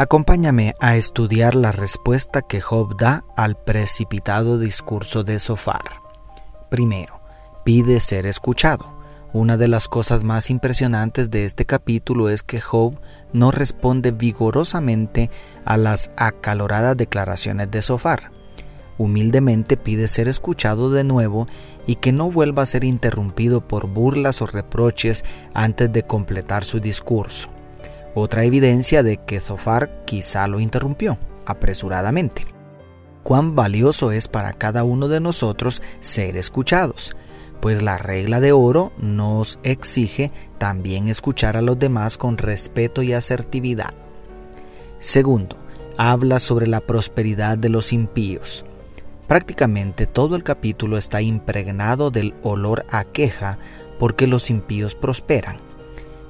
Acompáñame a estudiar la respuesta que Job da al precipitado discurso de Sofar. Primero, pide ser escuchado. Una de las cosas más impresionantes de este capítulo es que Job no responde vigorosamente a las acaloradas declaraciones de Sofar. Humildemente pide ser escuchado de nuevo y que no vuelva a ser interrumpido por burlas o reproches antes de completar su discurso otra evidencia de que Zofar quizá lo interrumpió apresuradamente. Cuán valioso es para cada uno de nosotros ser escuchados, pues la regla de oro nos exige también escuchar a los demás con respeto y asertividad. Segundo, habla sobre la prosperidad de los impíos. Prácticamente todo el capítulo está impregnado del olor a queja porque los impíos prosperan.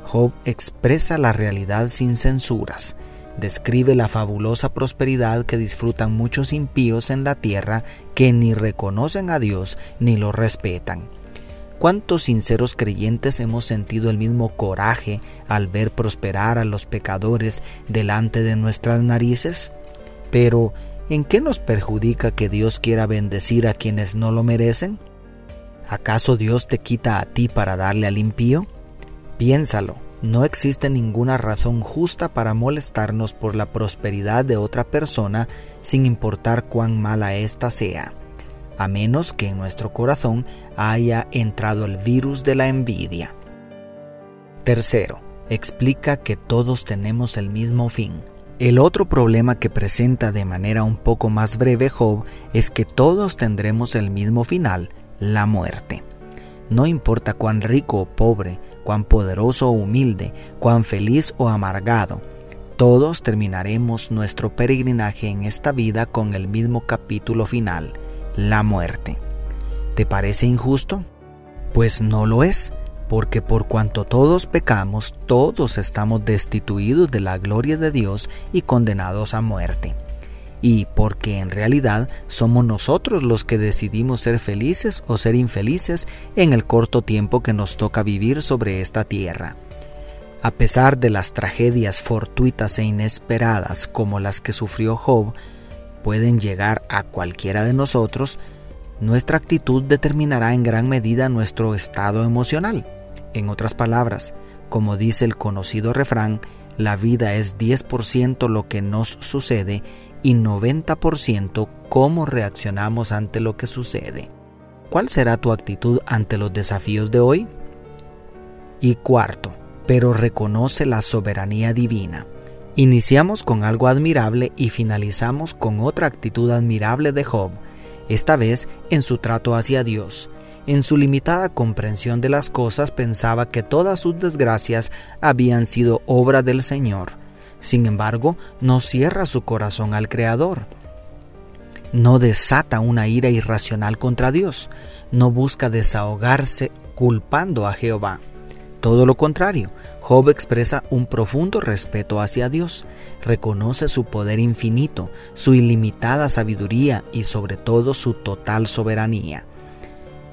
Job expresa la realidad sin censuras, describe la fabulosa prosperidad que disfrutan muchos impíos en la tierra que ni reconocen a Dios ni lo respetan. ¿Cuántos sinceros creyentes hemos sentido el mismo coraje al ver prosperar a los pecadores delante de nuestras narices? Pero, ¿en qué nos perjudica que Dios quiera bendecir a quienes no lo merecen? ¿Acaso Dios te quita a ti para darle al impío? Piénsalo, no existe ninguna razón justa para molestarnos por la prosperidad de otra persona sin importar cuán mala ésta sea, a menos que en nuestro corazón haya entrado el virus de la envidia. Tercero, explica que todos tenemos el mismo fin. El otro problema que presenta de manera un poco más breve Job es que todos tendremos el mismo final, la muerte. No importa cuán rico o pobre, cuán poderoso o humilde, cuán feliz o amargado, todos terminaremos nuestro peregrinaje en esta vida con el mismo capítulo final, la muerte. ¿Te parece injusto? Pues no lo es, porque por cuanto todos pecamos, todos estamos destituidos de la gloria de Dios y condenados a muerte y porque en realidad somos nosotros los que decidimos ser felices o ser infelices en el corto tiempo que nos toca vivir sobre esta tierra. A pesar de las tragedias fortuitas e inesperadas como las que sufrió Job, pueden llegar a cualquiera de nosotros, nuestra actitud determinará en gran medida nuestro estado emocional. En otras palabras, como dice el conocido refrán, la vida es 10% lo que nos sucede y 90% cómo reaccionamos ante lo que sucede. ¿Cuál será tu actitud ante los desafíos de hoy? Y cuarto, pero reconoce la soberanía divina. Iniciamos con algo admirable y finalizamos con otra actitud admirable de Job, esta vez en su trato hacia Dios. En su limitada comprensión de las cosas pensaba que todas sus desgracias habían sido obra del Señor sin embargo, no cierra su corazón al Creador. No desata una ira irracional contra Dios. No busca desahogarse culpando a Jehová. Todo lo contrario, Job expresa un profundo respeto hacia Dios, reconoce su poder infinito, su ilimitada sabiduría y sobre todo su total soberanía.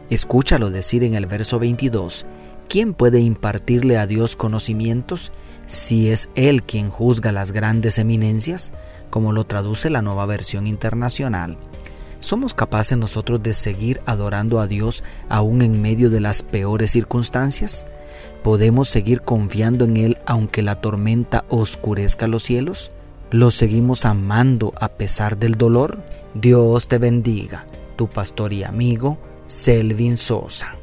Escúchalo decir en el verso 22, ¿quién puede impartirle a Dios conocimientos? si es Él quien juzga las grandes eminencias, como lo traduce la nueva versión internacional. ¿Somos capaces nosotros de seguir adorando a Dios aún en medio de las peores circunstancias? ¿Podemos seguir confiando en Él aunque la tormenta oscurezca los cielos? ¿Lo seguimos amando a pesar del dolor? Dios te bendiga, tu pastor y amigo, Selvin Sosa.